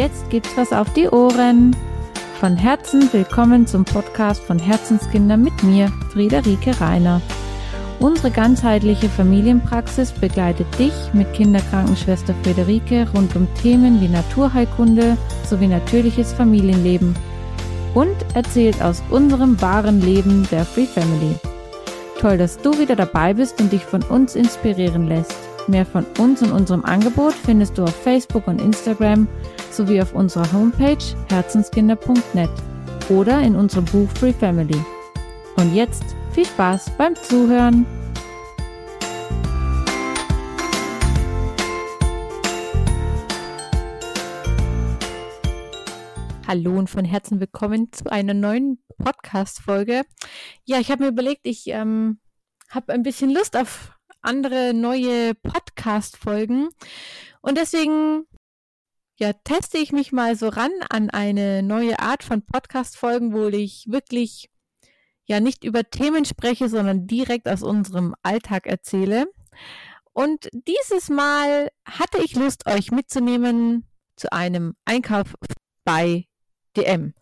jetzt gibt's was auf die Ohren. Von Herzen willkommen zum Podcast von Herzenskinder mit mir, Friederike Reiner. Unsere ganzheitliche Familienpraxis begleitet dich mit Kinderkrankenschwester Friederike rund um Themen wie Naturheilkunde sowie natürliches Familienleben und erzählt aus unserem wahren Leben der Free Family. Toll, dass du wieder dabei bist und dich von uns inspirieren lässt. Mehr von uns und unserem Angebot findest du auf Facebook und Instagram sowie auf unserer Homepage herzenskinder.net oder in unserem Buch Free Family. Und jetzt viel Spaß beim Zuhören! Hallo und von Herzen willkommen zu einer neuen Podcast-Folge. Ja, ich habe mir überlegt, ich ähm, habe ein bisschen Lust auf andere neue Podcast-Folgen. Und deswegen ja, teste ich mich mal so ran an eine neue Art von Podcast-Folgen, wo ich wirklich ja nicht über Themen spreche, sondern direkt aus unserem Alltag erzähle. Und dieses Mal hatte ich Lust, euch mitzunehmen zu einem Einkauf bei DM.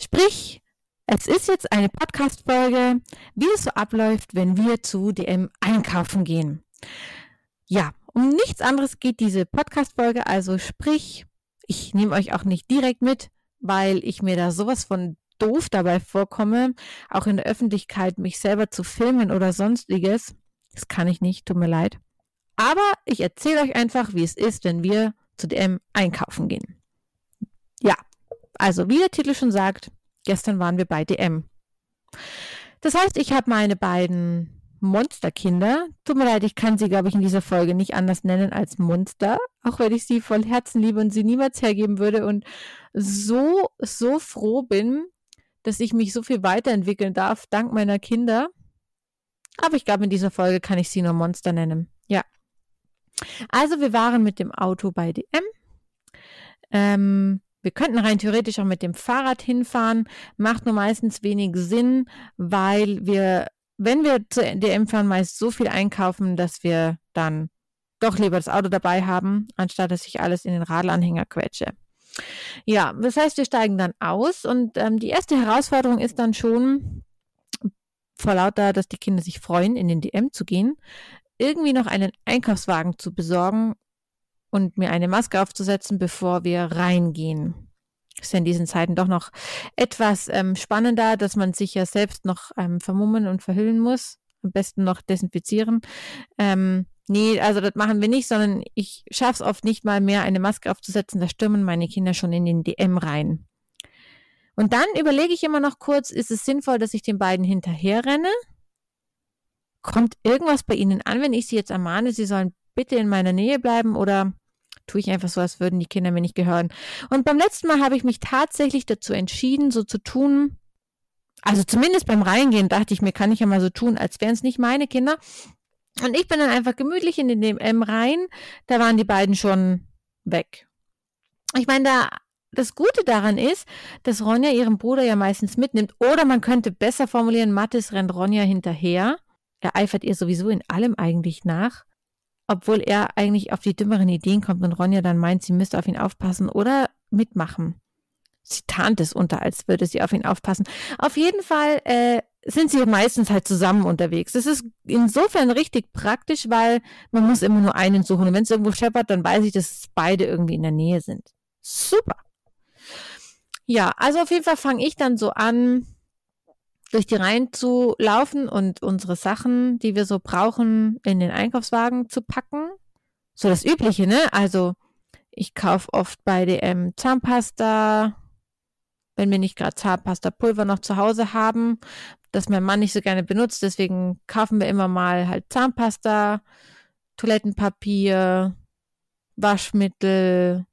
Sprich, es ist jetzt eine Podcast-Folge, wie es so abläuft, wenn wir zu DM einkaufen gehen. Ja, um nichts anderes geht diese Podcast-Folge, also sprich, ich nehme euch auch nicht direkt mit, weil ich mir da sowas von doof dabei vorkomme, auch in der Öffentlichkeit mich selber zu filmen oder sonstiges. Das kann ich nicht, tut mir leid. Aber ich erzähle euch einfach, wie es ist, wenn wir zu DM einkaufen gehen. Ja, also wie der Titel schon sagt, Gestern waren wir bei DM. Das heißt, ich habe meine beiden Monsterkinder. Tut mir leid, ich kann sie, glaube ich, in dieser Folge nicht anders nennen als Monster, auch wenn ich sie voll Herzen liebe und sie niemals hergeben würde und so, so froh bin, dass ich mich so viel weiterentwickeln darf, dank meiner Kinder. Aber ich glaube, in dieser Folge kann ich sie nur Monster nennen. Ja. Also, wir waren mit dem Auto bei DM. Ähm, wir könnten rein theoretisch auch mit dem Fahrrad hinfahren, macht nur meistens wenig Sinn, weil wir, wenn wir zur DM fahren, meist so viel einkaufen, dass wir dann doch lieber das Auto dabei haben, anstatt dass ich alles in den Radlanhänger quetsche. Ja, das heißt, wir steigen dann aus und ähm, die erste Herausforderung ist dann schon, vor lauter, dass die Kinder sich freuen, in den DM zu gehen, irgendwie noch einen Einkaufswagen zu besorgen, und mir eine Maske aufzusetzen, bevor wir reingehen. Ist ja in diesen Zeiten doch noch etwas ähm, spannender, dass man sich ja selbst noch ähm, vermummen und verhüllen muss. Am besten noch desinfizieren. Ähm, nee, also das machen wir nicht, sondern ich schaffe es oft nicht mal mehr, eine Maske aufzusetzen. Da stürmen meine Kinder schon in den DM rein. Und dann überlege ich immer noch kurz, ist es sinnvoll, dass ich den beiden hinterher renne? Kommt irgendwas bei ihnen an, wenn ich sie jetzt ermahne, sie sollen bitte in meiner Nähe bleiben oder tue ich einfach so, als würden die Kinder mir nicht gehören. Und beim letzten Mal habe ich mich tatsächlich dazu entschieden, so zu tun. Also zumindest beim Reingehen dachte ich mir, kann ich ja mal so tun, als wären es nicht meine Kinder. Und ich bin dann einfach gemütlich in den M rein. Da waren die beiden schon weg. Ich meine, da das Gute daran ist, dass Ronja ihren Bruder ja meistens mitnimmt. Oder man könnte besser formulieren, Mathis rennt Ronja hinterher. Er eifert ihr sowieso in allem eigentlich nach obwohl er eigentlich auf die dümmeren Ideen kommt und Ronja dann meint, sie müsste auf ihn aufpassen oder mitmachen. Sie tarnt es unter, als würde sie auf ihn aufpassen. Auf jeden Fall äh, sind sie meistens halt zusammen unterwegs. Das ist insofern richtig praktisch, weil man muss immer nur einen suchen. Und wenn es irgendwo scheppert, dann weiß ich, dass beide irgendwie in der Nähe sind. Super. Ja, also auf jeden Fall fange ich dann so an, durch die Reihen zu laufen und unsere Sachen, die wir so brauchen, in den Einkaufswagen zu packen. So das Übliche, ne? Also ich kaufe oft bei DM Zahnpasta, wenn wir nicht gerade Zahnpasta-Pulver noch zu Hause haben, das mein Mann nicht so gerne benutzt. Deswegen kaufen wir immer mal halt Zahnpasta, Toilettenpapier, Waschmittel.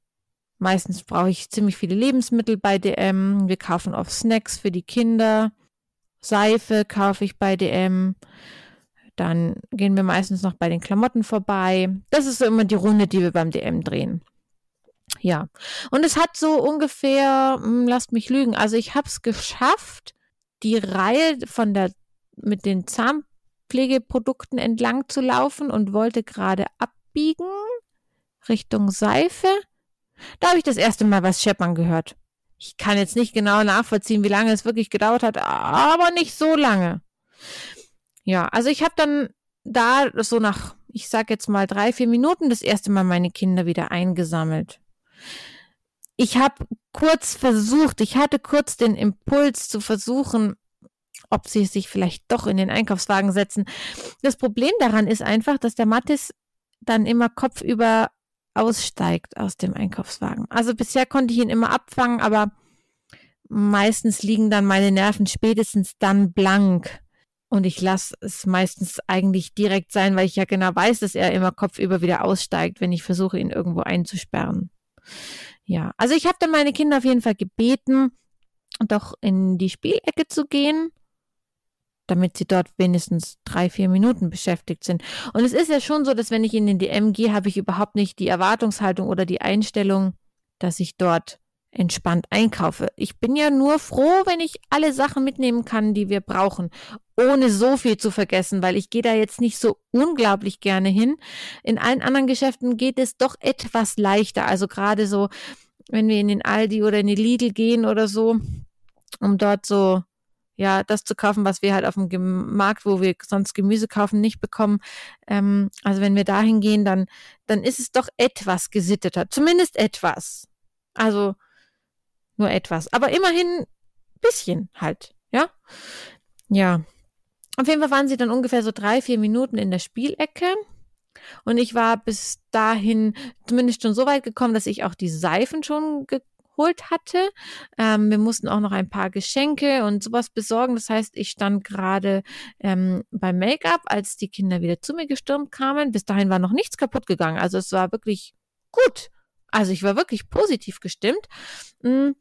Meistens brauche ich ziemlich viele Lebensmittel bei DM. Wir kaufen oft Snacks für die Kinder. Seife kaufe ich bei DM. Dann gehen wir meistens noch bei den Klamotten vorbei. Das ist so immer die Runde, die wir beim DM drehen. Ja. Und es hat so ungefähr, hm, lasst mich lügen, also ich habe es geschafft, die Reihe von der mit den Zahnpflegeprodukten entlang zu laufen und wollte gerade abbiegen Richtung Seife. Da habe ich das erste Mal was scheppern gehört. Ich kann jetzt nicht genau nachvollziehen, wie lange es wirklich gedauert hat, aber nicht so lange. Ja, also ich habe dann da so nach, ich sag jetzt mal drei, vier Minuten das erste Mal meine Kinder wieder eingesammelt. Ich habe kurz versucht, ich hatte kurz den Impuls zu versuchen, ob sie sich vielleicht doch in den Einkaufswagen setzen. Das Problem daran ist einfach, dass der Mattes dann immer kopfüber aussteigt aus dem Einkaufswagen. Also bisher konnte ich ihn immer abfangen, aber meistens liegen dann meine Nerven spätestens dann blank. Und ich lasse es meistens eigentlich direkt sein, weil ich ja genau weiß, dass er immer kopfüber wieder aussteigt, wenn ich versuche, ihn irgendwo einzusperren. Ja, also ich habe dann meine Kinder auf jeden Fall gebeten, doch in die Spielecke zu gehen damit sie dort wenigstens drei, vier Minuten beschäftigt sind. Und es ist ja schon so, dass wenn ich in den DM gehe, habe ich überhaupt nicht die Erwartungshaltung oder die Einstellung, dass ich dort entspannt einkaufe. Ich bin ja nur froh, wenn ich alle Sachen mitnehmen kann, die wir brauchen, ohne so viel zu vergessen, weil ich gehe da jetzt nicht so unglaublich gerne hin. In allen anderen Geschäften geht es doch etwas leichter. Also gerade so, wenn wir in den Aldi oder in die Lidl gehen oder so, um dort so ja, das zu kaufen, was wir halt auf dem Markt, wo wir sonst Gemüse kaufen, nicht bekommen. Ähm, also wenn wir dahin gehen, dann, dann ist es doch etwas gesitteter. Zumindest etwas. Also nur etwas. Aber immerhin bisschen halt, ja. Ja. Auf jeden Fall waren sie dann ungefähr so drei, vier Minuten in der Spielecke. Und ich war bis dahin zumindest schon so weit gekommen, dass ich auch die Seifen schon ge geholt hatte. Ähm, wir mussten auch noch ein paar Geschenke und sowas besorgen. Das heißt, ich stand gerade ähm, beim Make-up, als die Kinder wieder zu mir gestürmt kamen. Bis dahin war noch nichts kaputt gegangen. Also es war wirklich gut. Also ich war wirklich positiv gestimmt. Mhm.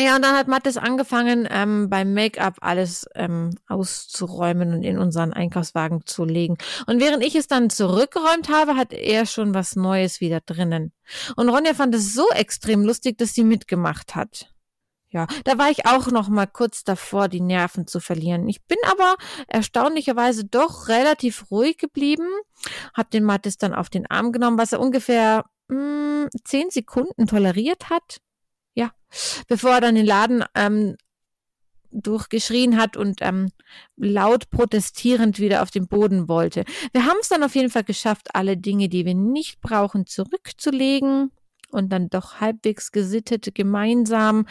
Ja, und dann hat Mattes angefangen, ähm, beim Make-up alles ähm, auszuräumen und in unseren Einkaufswagen zu legen. Und während ich es dann zurückgeräumt habe, hat er schon was Neues wieder drinnen. Und Ronja fand es so extrem lustig, dass sie mitgemacht hat. Ja, da war ich auch noch mal kurz davor, die Nerven zu verlieren. Ich bin aber erstaunlicherweise doch relativ ruhig geblieben, hab den Mattes dann auf den Arm genommen, was er ungefähr mh, hm, zehn Sekunden toleriert hat ja, bevor er dann den Laden ähm, durchgeschrien hat und ähm, laut protestierend wieder auf den Boden wollte. Wir haben es dann auf jeden Fall geschafft, alle Dinge, die wir nicht brauchen, zurückzulegen und dann doch halbwegs gesittet gemeinsam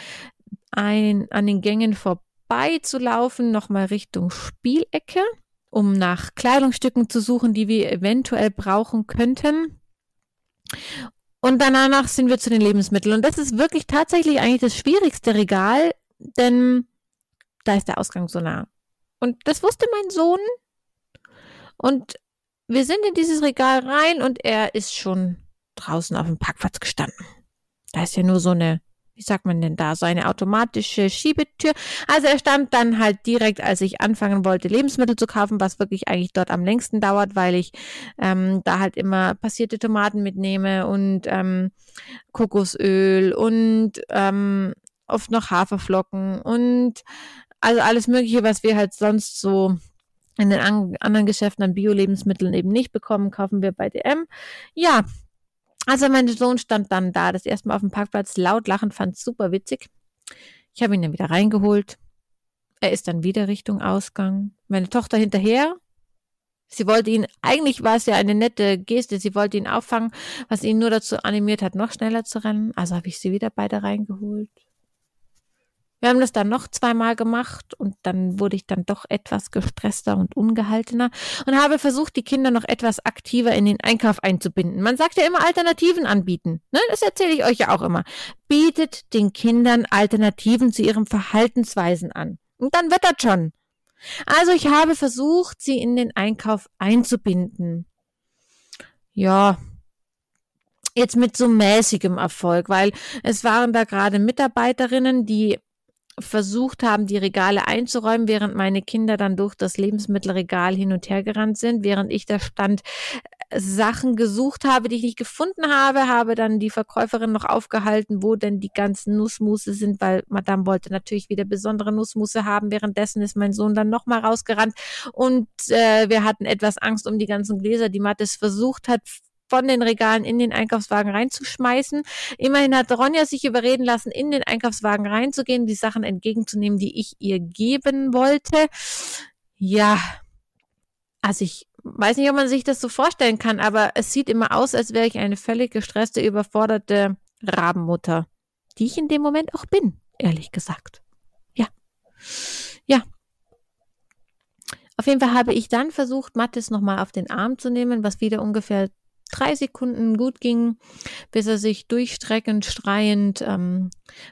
ein, an den Gängen vorbeizulaufen, nochmal Richtung Spielecke, um nach Kleidungsstücken zu suchen, die wir eventuell brauchen könnten. Und danach sind wir zu den Lebensmitteln. Und das ist wirklich tatsächlich eigentlich das schwierigste Regal, denn da ist der Ausgang so nah. Und das wusste mein Sohn. Und wir sind in dieses Regal rein und er ist schon draußen auf dem Parkplatz gestanden. Da ist ja nur so eine wie sagt man denn da, so eine automatische Schiebetür. Also er stand dann halt direkt, als ich anfangen wollte, Lebensmittel zu kaufen, was wirklich eigentlich dort am längsten dauert, weil ich ähm, da halt immer passierte Tomaten mitnehme und ähm, Kokosöl und ähm, oft noch Haferflocken und also alles Mögliche, was wir halt sonst so in den an anderen Geschäften an Bio-Lebensmitteln eben nicht bekommen, kaufen wir bei DM. Ja, also mein Sohn stand dann da, das erste Mal auf dem Parkplatz, laut lachend, fand super witzig. Ich habe ihn dann wieder reingeholt. Er ist dann wieder Richtung Ausgang. Meine Tochter hinterher. Sie wollte ihn, eigentlich war es ja eine nette Geste, sie wollte ihn auffangen, was ihn nur dazu animiert hat, noch schneller zu rennen. Also habe ich sie wieder beide reingeholt. Wir haben das dann noch zweimal gemacht und dann wurde ich dann doch etwas gestresster und ungehaltener und habe versucht, die Kinder noch etwas aktiver in den Einkauf einzubinden. Man sagt ja immer Alternativen anbieten. Ne? Das erzähle ich euch ja auch immer. Bietet den Kindern Alternativen zu ihren Verhaltensweisen an. Und dann wird das schon. Also ich habe versucht, sie in den Einkauf einzubinden. Ja, jetzt mit so mäßigem Erfolg, weil es waren da gerade Mitarbeiterinnen, die versucht haben, die Regale einzuräumen, während meine Kinder dann durch das Lebensmittelregal hin und her gerannt sind, während ich da stand, äh, Sachen gesucht habe, die ich nicht gefunden habe, habe dann die Verkäuferin noch aufgehalten, wo denn die ganzen Nussmusse sind, weil Madame wollte natürlich wieder besondere Nussmusse haben. Währenddessen ist mein Sohn dann nochmal rausgerannt und äh, wir hatten etwas Angst um die ganzen Gläser, die Mattes versucht hat, von den Regalen in den Einkaufswagen reinzuschmeißen. Immerhin hat Ronja sich überreden lassen, in den Einkaufswagen reinzugehen, die Sachen entgegenzunehmen, die ich ihr geben wollte. Ja, also ich weiß nicht, ob man sich das so vorstellen kann, aber es sieht immer aus, als wäre ich eine völlig gestresste, überforderte Rabenmutter, die ich in dem Moment auch bin, ehrlich gesagt. Ja. Ja. Auf jeden Fall habe ich dann versucht, Mathis nochmal auf den Arm zu nehmen, was wieder ungefähr drei Sekunden gut ging, bis er sich durchstreckend, schreiend ähm,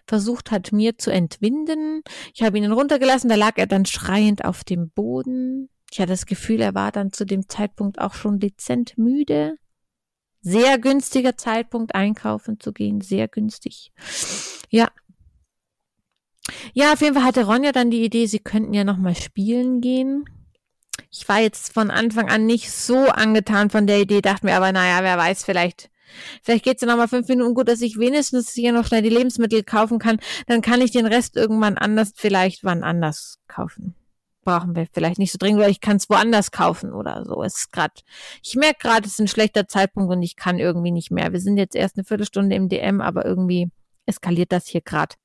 versucht hat, mir zu entwinden. Ich habe ihn runtergelassen, da lag er dann schreiend auf dem Boden. Ich hatte das Gefühl, er war dann zu dem Zeitpunkt auch schon dezent müde. Sehr günstiger Zeitpunkt, einkaufen zu gehen, sehr günstig. Ja. Ja, auf jeden Fall hatte Ronja dann die Idee, sie könnten ja nochmal spielen gehen ich war jetzt von Anfang an nicht so angetan von der Idee, dachte mir aber, naja, wer weiß, vielleicht Vielleicht geht's ja nochmal fünf Minuten gut, dass ich wenigstens hier noch schnell die Lebensmittel kaufen kann. Dann kann ich den Rest irgendwann anders, vielleicht wann anders kaufen. Brauchen wir vielleicht nicht so dringend, weil ich kann es woanders kaufen oder so. Es ist gerade, ich merke gerade, es ist ein schlechter Zeitpunkt und ich kann irgendwie nicht mehr. Wir sind jetzt erst eine Viertelstunde im DM, aber irgendwie eskaliert das hier gerade.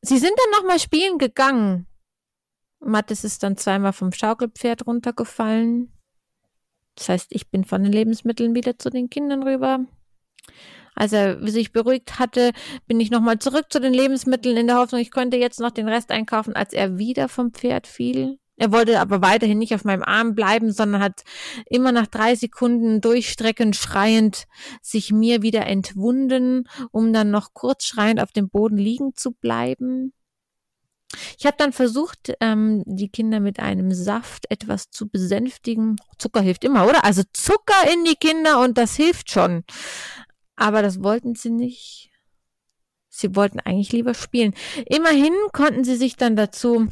Sie sind dann nochmal spielen gegangen. Mathis ist dann zweimal vom Schaukelpferd runtergefallen. Das heißt, ich bin von den Lebensmitteln wieder zu den Kindern rüber. Als er sich beruhigt hatte, bin ich nochmal zurück zu den Lebensmitteln in der Hoffnung, ich könnte jetzt noch den Rest einkaufen, als er wieder vom Pferd fiel. Er wollte aber weiterhin nicht auf meinem Arm bleiben, sondern hat immer nach drei Sekunden durchstreckend schreiend sich mir wieder entwunden, um dann noch kurz schreiend auf dem Boden liegen zu bleiben. Ich habe dann versucht, ähm, die Kinder mit einem Saft etwas zu besänftigen. Zucker hilft immer, oder? Also Zucker in die Kinder und das hilft schon. Aber das wollten sie nicht. Sie wollten eigentlich lieber spielen. Immerhin konnten sie sich dann dazu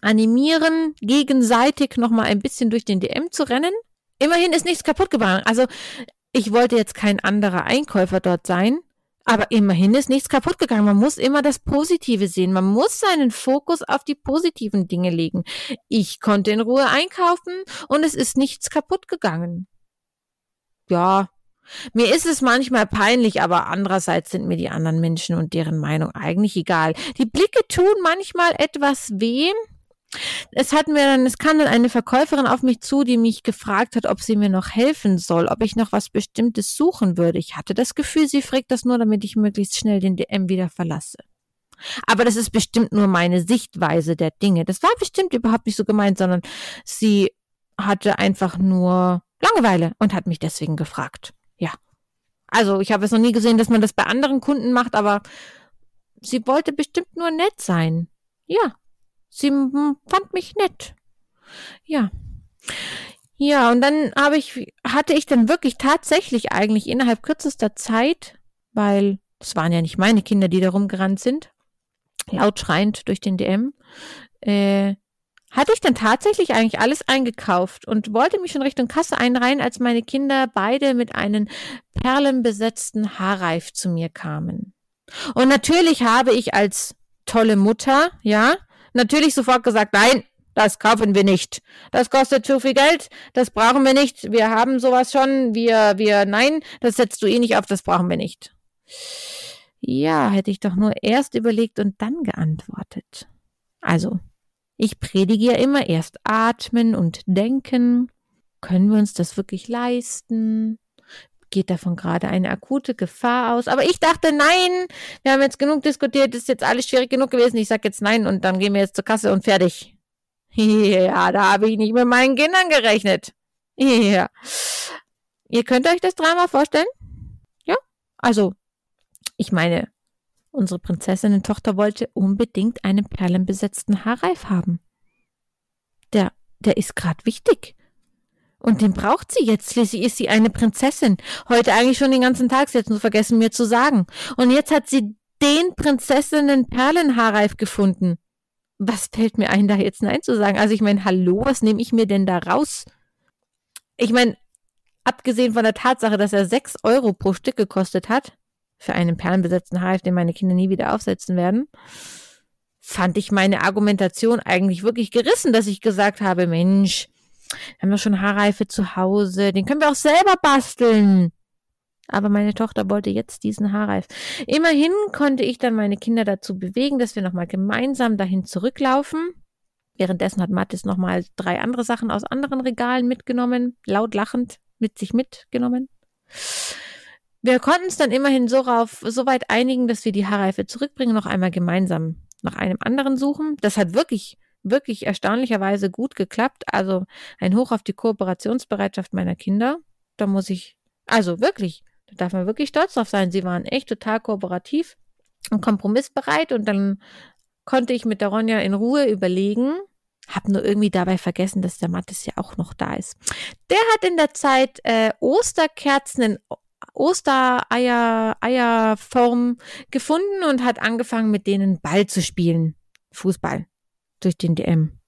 animieren, gegenseitig nochmal ein bisschen durch den DM zu rennen. Immerhin ist nichts kaputt gegangen. Also ich wollte jetzt kein anderer Einkäufer dort sein. Aber immerhin ist nichts kaputt gegangen. Man muss immer das Positive sehen. Man muss seinen Fokus auf die positiven Dinge legen. Ich konnte in Ruhe einkaufen und es ist nichts kaputt gegangen. Ja, mir ist es manchmal peinlich, aber andererseits sind mir die anderen Menschen und deren Meinung eigentlich egal. Die Blicke tun manchmal etwas weh, es hat mir dann, es kam dann eine Verkäuferin auf mich zu, die mich gefragt hat, ob sie mir noch helfen soll, ob ich noch was Bestimmtes suchen würde. Ich hatte das Gefühl, sie fragt das nur, damit ich möglichst schnell den DM wieder verlasse. Aber das ist bestimmt nur meine Sichtweise der Dinge. Das war bestimmt überhaupt nicht so gemeint, sondern sie hatte einfach nur Langeweile und hat mich deswegen gefragt. Ja. Also ich habe es noch nie gesehen, dass man das bei anderen Kunden macht, aber sie wollte bestimmt nur nett sein. Ja, Sie fand mich nett. Ja. Ja, und dann habe ich, hatte ich dann wirklich tatsächlich eigentlich innerhalb kürzester Zeit, weil es waren ja nicht meine Kinder, die da rumgerannt sind, laut schreiend durch den DM, äh, hatte ich dann tatsächlich eigentlich alles eingekauft und wollte mich schon Richtung Kasse einreihen, als meine Kinder beide mit einem perlenbesetzten Haarreif zu mir kamen. Und natürlich habe ich als tolle Mutter, ja, natürlich sofort gesagt, nein, das kaufen wir nicht. Das kostet zu viel Geld, das brauchen wir nicht. Wir haben sowas schon, wir, wir, nein, das setzt du eh nicht auf, das brauchen wir nicht. Ja, hätte ich doch nur erst überlegt und dann geantwortet. Also, ich predige ja immer erst atmen und denken. Können wir uns das wirklich leisten? Geht davon gerade eine akute Gefahr aus. Aber ich dachte, nein, wir haben jetzt genug diskutiert, ist jetzt alles schwierig genug gewesen. Ich sag jetzt nein und dann gehen wir jetzt zur Kasse und fertig. Ja, da habe ich nicht mit meinen Kindern gerechnet. Ja. Ihr könnt euch das Drama vorstellen? Ja? Also, ich meine, unsere Prinzessinnen-Tochter wollte unbedingt einen perlenbesetzten Haarreif haben. Der, der ist gerade wichtig. Und den braucht sie jetzt. Schließlich ist sie eine Prinzessin. Heute eigentlich schon den ganzen Tag. Sie hat nur vergessen, mir zu sagen. Und jetzt hat sie den Prinzessinnen Perlenhaarreif gefunden. Was fällt mir ein, da jetzt Nein zu sagen? Also ich meine, hallo, was nehme ich mir denn da raus? Ich meine, abgesehen von der Tatsache, dass er sechs Euro pro Stück gekostet hat, für einen perlenbesetzten Haarreif, den meine Kinder nie wieder aufsetzen werden, fand ich meine Argumentation eigentlich wirklich gerissen, dass ich gesagt habe, Mensch, haben doch schon Haarreife zu Hause. Den können wir auch selber basteln. Aber meine Tochter wollte jetzt diesen Haarreif. Immerhin konnte ich dann meine Kinder dazu bewegen, dass wir nochmal gemeinsam dahin zurücklaufen. Währenddessen hat Mathis nochmal drei andere Sachen aus anderen Regalen mitgenommen, laut lachend mit sich mitgenommen. Wir konnten es dann immerhin so, rauf, so weit einigen, dass wir die Haarreife zurückbringen, noch einmal gemeinsam nach einem anderen suchen. Das hat wirklich, wirklich erstaunlicherweise gut geklappt. Also ein Hoch auf die Kooperationsbereitschaft meiner Kinder. Da muss ich, also wirklich, da darf man wirklich stolz drauf sein. Sie waren echt total kooperativ und kompromissbereit und dann konnte ich mit der Ronja in Ruhe überlegen, hab nur irgendwie dabei vergessen, dass der Mattes ja auch noch da ist. Der hat in der Zeit äh, Osterkerzen in Ostereier, Eierform gefunden und hat angefangen, mit denen Ball zu spielen. Fußball. Durch den DM.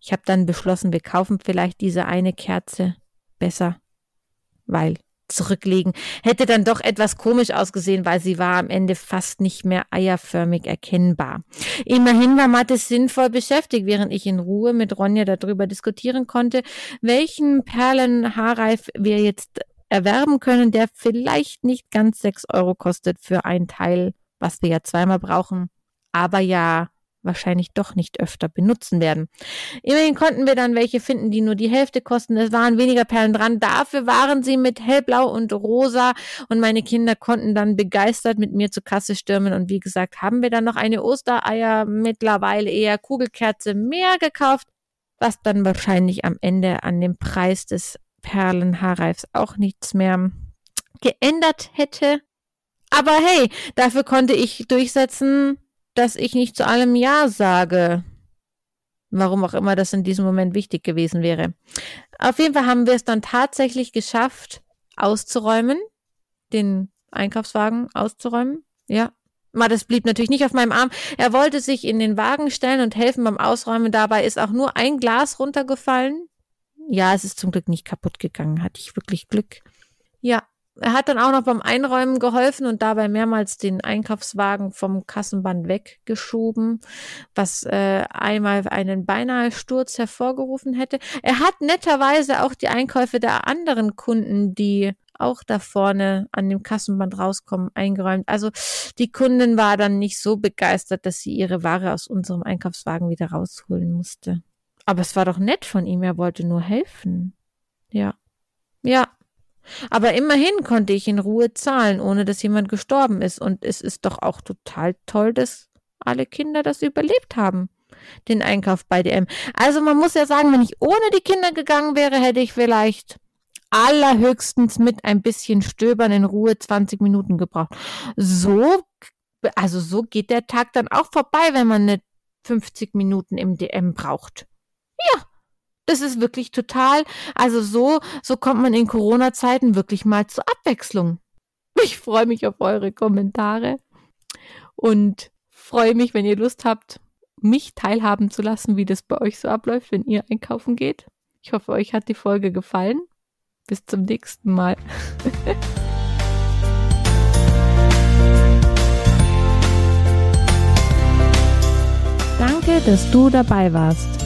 Ich habe dann beschlossen, wir kaufen vielleicht diese eine Kerze besser, weil zurücklegen hätte dann doch etwas komisch ausgesehen, weil sie war am Ende fast nicht mehr eierförmig erkennbar. Immerhin war Mathis sinnvoll beschäftigt, während ich in Ruhe mit Ronja darüber diskutieren konnte, welchen Perlenhaarreif wir jetzt erwerben können, der vielleicht nicht ganz sechs Euro kostet für ein Teil, was wir ja zweimal brauchen, aber ja wahrscheinlich doch nicht öfter benutzen werden. Immerhin konnten wir dann welche finden, die nur die Hälfte kosten. Es waren weniger Perlen dran. Dafür waren sie mit hellblau und rosa und meine Kinder konnten dann begeistert mit mir zur Kasse stürmen. Und wie gesagt, haben wir dann noch eine Ostereier mittlerweile eher Kugelkerze mehr gekauft, was dann wahrscheinlich am Ende an dem Preis des Perlenhaarreifs auch nichts mehr geändert hätte. Aber hey, dafür konnte ich durchsetzen, dass ich nicht zu allem Ja sage. Warum auch immer das in diesem Moment wichtig gewesen wäre. Auf jeden Fall haben wir es dann tatsächlich geschafft, auszuräumen, den Einkaufswagen auszuräumen. Ja. Mal, das blieb natürlich nicht auf meinem Arm. Er wollte sich in den Wagen stellen und helfen beim Ausräumen. Dabei ist auch nur ein Glas runtergefallen. Ja, es ist zum Glück nicht kaputt gegangen. Hatte ich wirklich Glück. Ja, er hat dann auch noch beim Einräumen geholfen und dabei mehrmals den Einkaufswagen vom Kassenband weggeschoben, was äh, einmal einen beinahe Sturz hervorgerufen hätte. Er hat netterweise auch die Einkäufe der anderen Kunden, die auch da vorne an dem Kassenband rauskommen, eingeräumt. Also die Kundin war dann nicht so begeistert, dass sie ihre Ware aus unserem Einkaufswagen wieder rausholen musste. Aber es war doch nett von ihm, er wollte nur helfen. Ja. Ja. Aber immerhin konnte ich in Ruhe zahlen, ohne dass jemand gestorben ist. Und es ist doch auch total toll, dass alle Kinder das überlebt haben. Den Einkauf bei DM. Also man muss ja sagen, wenn ich ohne die Kinder gegangen wäre, hätte ich vielleicht allerhöchstens mit ein bisschen Stöbern in Ruhe 20 Minuten gebraucht. So, also so geht der Tag dann auch vorbei, wenn man nicht 50 Minuten im DM braucht. Ja, das ist wirklich total, also so, so kommt man in Corona-Zeiten wirklich mal zur Abwechslung. Ich freue mich auf eure Kommentare und freue mich, wenn ihr Lust habt, mich teilhaben zu lassen, wie das bei euch so abläuft, wenn ihr einkaufen geht. Ich hoffe, euch hat die Folge gefallen. Bis zum nächsten Mal. Danke, dass du dabei warst.